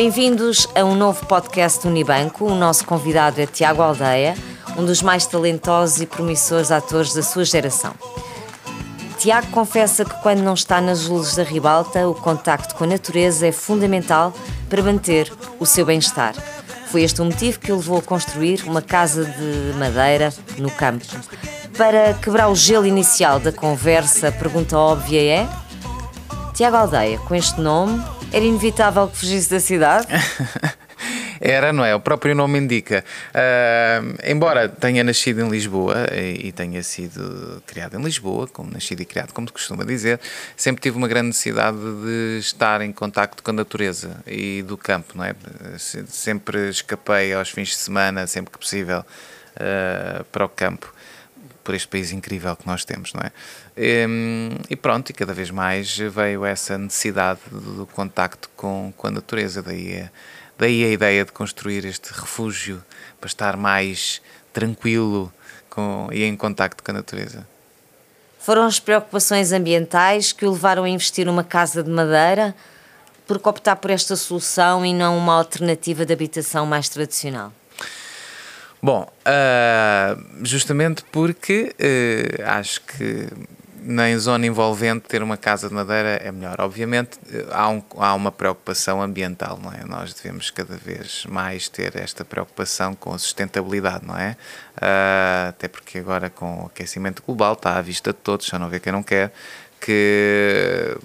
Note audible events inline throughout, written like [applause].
Bem-vindos a um novo podcast do Unibanco. O nosso convidado é Tiago Aldeia, um dos mais talentosos e promissores atores da sua geração. Tiago confessa que quando não está nas luzes da ribalta, o contacto com a natureza é fundamental para manter o seu bem-estar. Foi este o motivo que o levou a construir uma casa de madeira no campo. Para quebrar o gelo inicial da conversa, a pergunta óbvia é: Tiago Aldeia, com este nome, era inevitável que fugisse da cidade? [laughs] Era, não é? O próprio nome indica. Uh, embora tenha nascido em Lisboa e, tenha sido criado em Lisboa, como nascido e criado, como se costuma dizer, sempre tive uma grande necessidade de estar em contacto com a natureza e do campo, não é? Sempre escapei aos fins de semana, sempre que possível, uh, para o campo por este país incrível que nós temos, não é? E, pronto, e cada vez mais veio essa necessidade do contacto com, com a natureza, daí a, daí a ideia de construir este refúgio para estar mais tranquilo com, e em contacto com a natureza. Foram as preocupações ambientais que o levaram a investir numa casa de madeira, por optar por esta solução e não uma alternativa de habitação mais tradicional? Bom, uh, justamente porque uh, acho que na zona envolvente ter uma casa de madeira é melhor. Obviamente há, um, há uma preocupação ambiental, não é? Nós devemos cada vez mais ter esta preocupação com a sustentabilidade, não é? Uh, até porque agora com o aquecimento global está à vista de todos, já não vê quem não quer, que,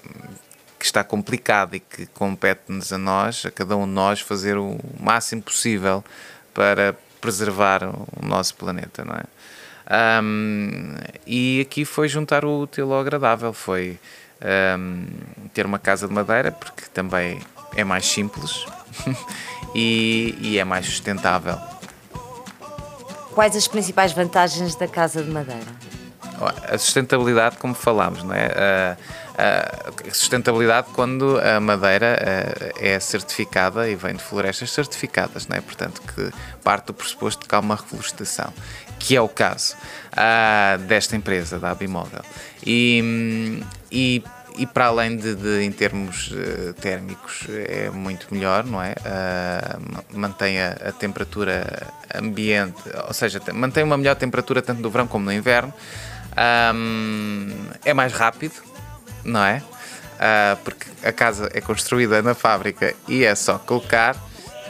que está complicado e que compete-nos a nós, a cada um de nós, fazer o máximo possível para preservar o nosso planeta, não é? Um, e aqui foi juntar o útil ao agradável, foi um, ter uma casa de madeira, porque também é mais simples [laughs] e, e, é mais sustentável. Quais as principais vantagens da casa de madeira? A sustentabilidade, como falámos, não é? a sustentabilidade quando a madeira é certificada e vem de florestas certificadas, não é? portanto que parte do pressuposto que há uma reflorestação, que é o caso desta empresa, da Abimóvel. E, e, e para além de, de, em termos uh, térmicos é muito melhor, não é? Uh, mantém a, a, temperatura ambiente, ou seja, mantém uma melhor temperatura tanto no verão como no inverno. Um, é mais rápido, não é? Uh, porque a casa é construída na fábrica e é só colocar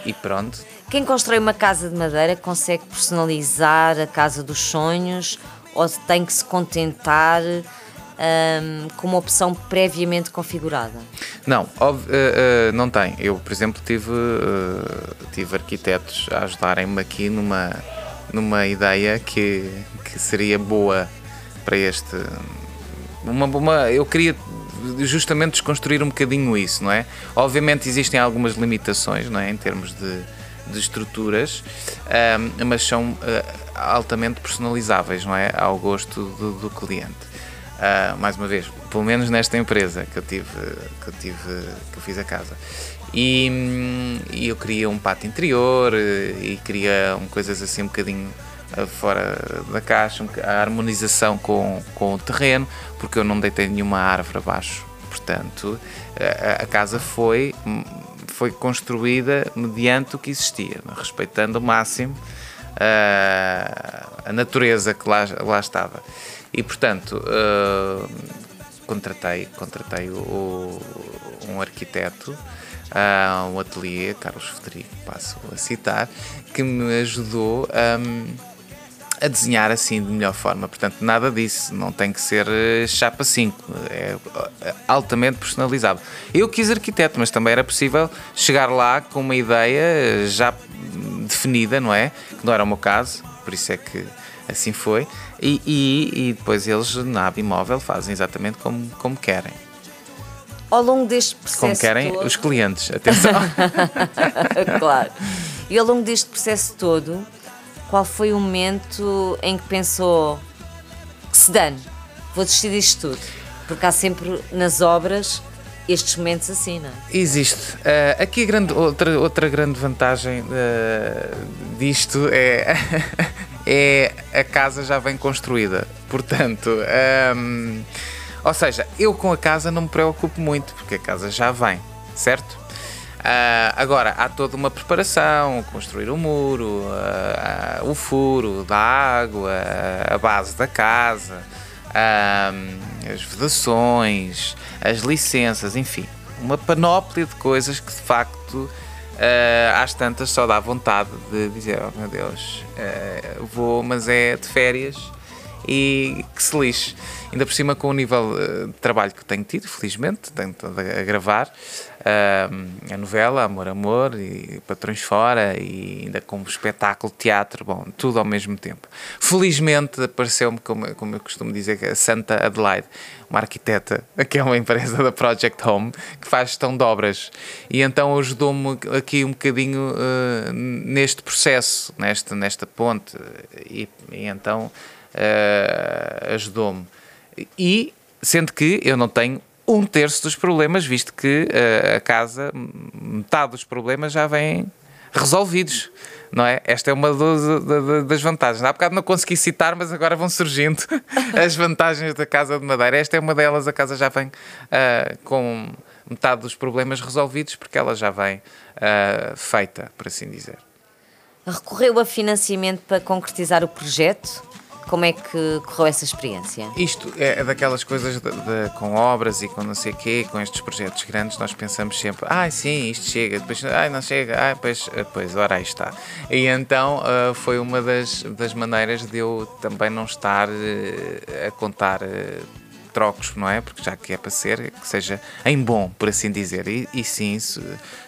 e pronto. Quem constrói uma casa de madeira consegue personalizar a casa dos sonhos ou tem que se contentar um, com uma opção previamente configurada? Não, uh, uh, não tem. Eu, por exemplo, tive, uh, tive arquitetos a ajudarem-me aqui numa, numa ideia que, que seria boa para este uma, uma, eu queria justamente desconstruir um bocadinho isso, não é? Obviamente existem algumas limitações, não é? Em termos de, de estruturas, um, mas são uh, altamente personalizáveis, não é? Ao gosto do, do cliente. Uh, mais uma vez, pelo menos nesta empresa que eu tive, que eu tive, que eu fiz a casa. E, hum, e eu queria um pátio interior eh, e queria um, coisas assim um bocadinho fora da caixa, a harmonização com, com o terreno, porque eu não deitei nenhuma árvore abaixo. Portanto, a, a casa foi, foi construída mediante o que existia, respeitando ao máximo a, a natureza que lá, lá estava. E, portanto, uh, contratei, contratei o, um arquiteto, uh, um ateliê, Carlos Federico, passo a citar, que me ajudou a. Um, a desenhar assim de melhor forma. Portanto, nada disso, não tem que ser eh, chapa 5, é altamente personalizável. Eu quis arquiteto, mas também era possível chegar lá com uma ideia já definida, não é? Que não era o meu caso, por isso é que assim foi. E, e, e depois eles na Abimóvel fazem exatamente como, como querem. Ao longo deste processo. Como querem todo... os clientes, atenção. [laughs] claro. E ao longo deste processo todo, qual foi o momento em que pensou que se dane, vou desistir disto tudo? Porque há sempre nas obras estes momentos assim, não é? Existe. Uh, aqui a grande, outra, outra grande vantagem uh, disto é, [laughs] é a casa já vem construída. Portanto, um, ehm, ou seja, eu com a casa não me preocupo muito, porque a casa já vem, certo? Uh, agora, há toda uma preparação, construir o muro, uh, uh, o furo da água, a base da casa, as vedações, as licenças, enfim, uma panóplia de coisas que de facto às tantas só dá vontade de dizer, oh meu Deus, vou, mas é de férias e que se lixe. Ainda por cima com o nível de trabalho que tenho tido, felizmente, tenho a gravar, uh, a novela Amor Amor e Patrões Fora e ainda com o espetáculo, teatro, bom, tudo ao mesmo tempo. Felizmente apareceu-me, como, como eu costumo dizer, a Santa Adelaide, uma arquiteta, que é uma empresa da Project Home, que faz gestão de obras. E então ajudou-me aqui um bocadinho uh, neste processo, nesta, nesta ponte, e, e então uh, ajudou-me. E sendo que eu não tenho um terço dos problemas, visto que uh, a casa, metade dos problemas já vêm resolvidos. Não é? Esta é uma das vantagens. Há bocado não consegui citar, mas agora vão surgindo [laughs] as vantagens da casa de madeira. Esta é uma delas. A casa já vem uh, com metade dos problemas resolvidos, porque ela já vem uh, feita, por assim dizer. Recorreu a financiamento para concretizar o projeto? Como é que correu essa experiência? Isto é daquelas coisas de, de, com obras e com não sei o quê, com estes projetos grandes, nós pensamos sempre, ah, sim, isto chega, depois, ah, não chega, ah, pois, pois ora aí está. E então uh, foi uma das, das maneiras de eu também não estar uh, a contar. Uh, trocos, não é? Porque já que é para ser, que seja em bom, por assim dizer. E, e sim,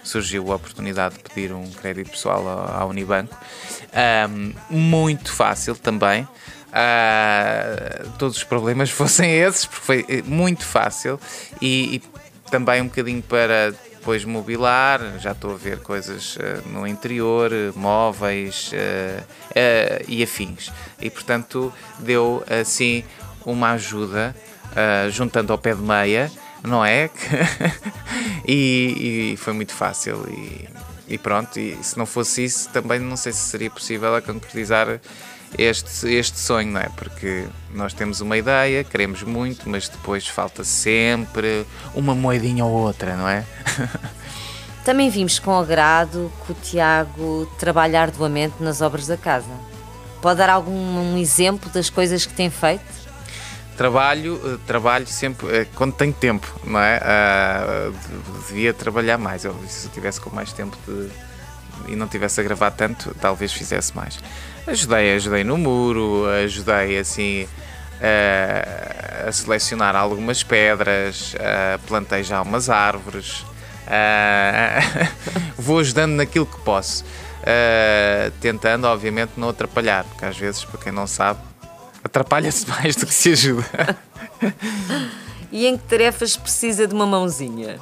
surgiu a oportunidade de pedir um crédito pessoal à Unibanco. Um, muito fácil também uh, todos os problemas [laughs] fossem esses, porque foi eh, muito fácil e, e também um bocadinho para depois mobilar, já estou a ver coisas uh, no interior, móveis uh, e afins. E portanto deu assim uma ajuda, juntando ao pé de meia, não é? [laughs] e, e, foi muito fácil. E, e, pronto, e se não fosse isso, também não sei se seria possível a concretizar este, este sonho, não é? Porque nós temos uma ideia, queremos muito, mas depois falta sempre uma moedinha ou outra, não é? [laughs] Também vimos com agrado que o Tiago trabalha arduamente nas obras da casa. Pode dar algum um exemplo das coisas que tem feito? Trabalho, eh, trabalho sempre eh, quando tenho tempo, não é? Uh, devia trabalhar mais. Eu, se eu tivesse com mais tempo de, e não tivesse a gravar tanto, talvez fizesse mais. Ajudei, ajudei no muro, ajudei assim a, a selecionar algumas pedras, a plantei já umas árvores, [laughs] vou ajudando naquilo que posso, tentando obviamente não atrapalhar, porque às vezes, para quem não sabe, atrapalha-se mais do que se ajuda. e em que tarefas precisa de uma mãozinha?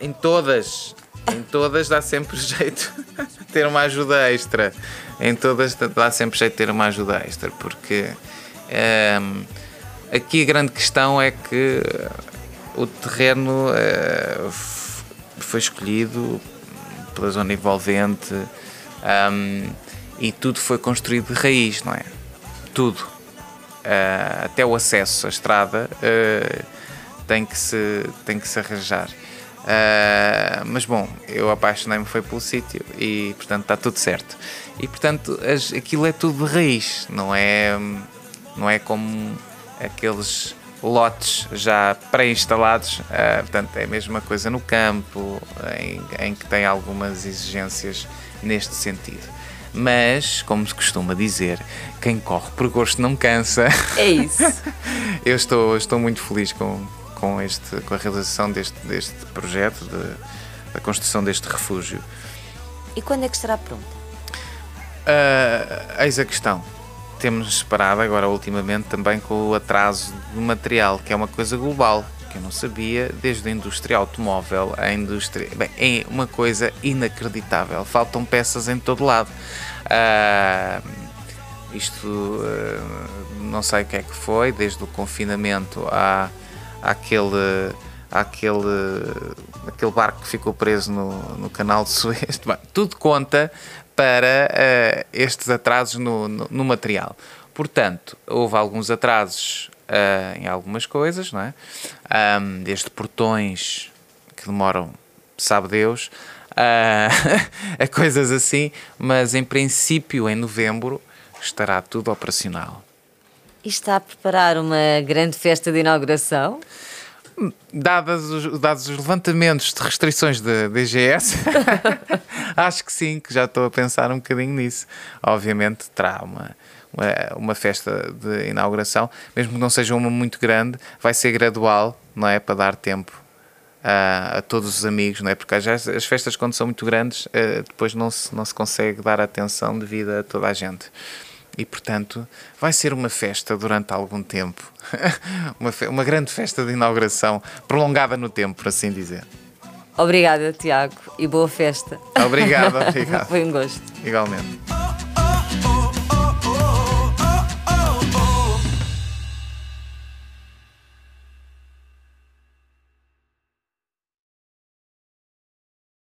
Em todas, em todas dá sempre [laughs] jeito ter uma ajuda extra. Em todas dá sempre jeito de ter uma ajuda extra, porque um, ehm, aqui a grande questão é que o terreno uh, foi escolhido pela zona envolvente um, ehm, e tudo foi construído de raiz, não é? Tudo. Uh, até o acesso à estrada uh, tem, que se, tem que se arranjar. Uh, mas bom, eu apaixonei-me foi pelo sítio e portanto está tudo certo. E portanto as, aquilo é tudo de raiz, não é, não é como aqueles lotes já pré-instalados, uh, portanto é a mesma coisa no campo, em, em que tem algumas exigências neste sentido. Mas, como se costuma dizer, quem corre por gosto não cansa. É isso. [laughs] eu estou, estou muito feliz com, com, este, com a realização deste, deste projeto, de, da construção deste refúgio. E quando é que estará pronta? Uh, eis a questão. Temos esperado agora ultimamente também com o atraso do material, que é uma coisa global, que eu não sabia, desde a indústria automóvel à indústria. Bem, é uma coisa inacreditável. Faltam peças em todo lado. Uh, isto uh, não sei o que é que foi, desde o confinamento à aquele aquele, aquele barco que ficou preso no, no canal de Suez. [laughs] Tudo conta para uh, estes atrasos no, no, no, material. Portanto, houve alguns atrasos uh, em algumas coisas, não é? Um, desde portões que demoram sabe Deus, a, [laughs] a coisas assim, mas em princípio em novembro estará tudo operacional. E está a preparar uma grande festa de inauguração? Dadas os, dados os levantamentos de restrições da DGS, [laughs] acho que sim, que já estou a pensar um bocadinho nisso. Obviamente terá uma, uma, uma, festa de inauguração, mesmo que não seja uma muito grande, vai ser gradual, não é? Para dar tempo a, a todos os amigos, não é? Porque as, as festas, quando são muito grandes, eh, depois não se, não se consegue dar atenção devido a toda a gente. E, portanto, vai ser uma festa durante algum tempo. [laughs] uma, uma grande festa de inauguração, prolongada no tempo, por assim dizer. Obrigada, Tiago, e boa festa. Obrigado, [laughs] obrigado. Foi um gosto. Igualmente.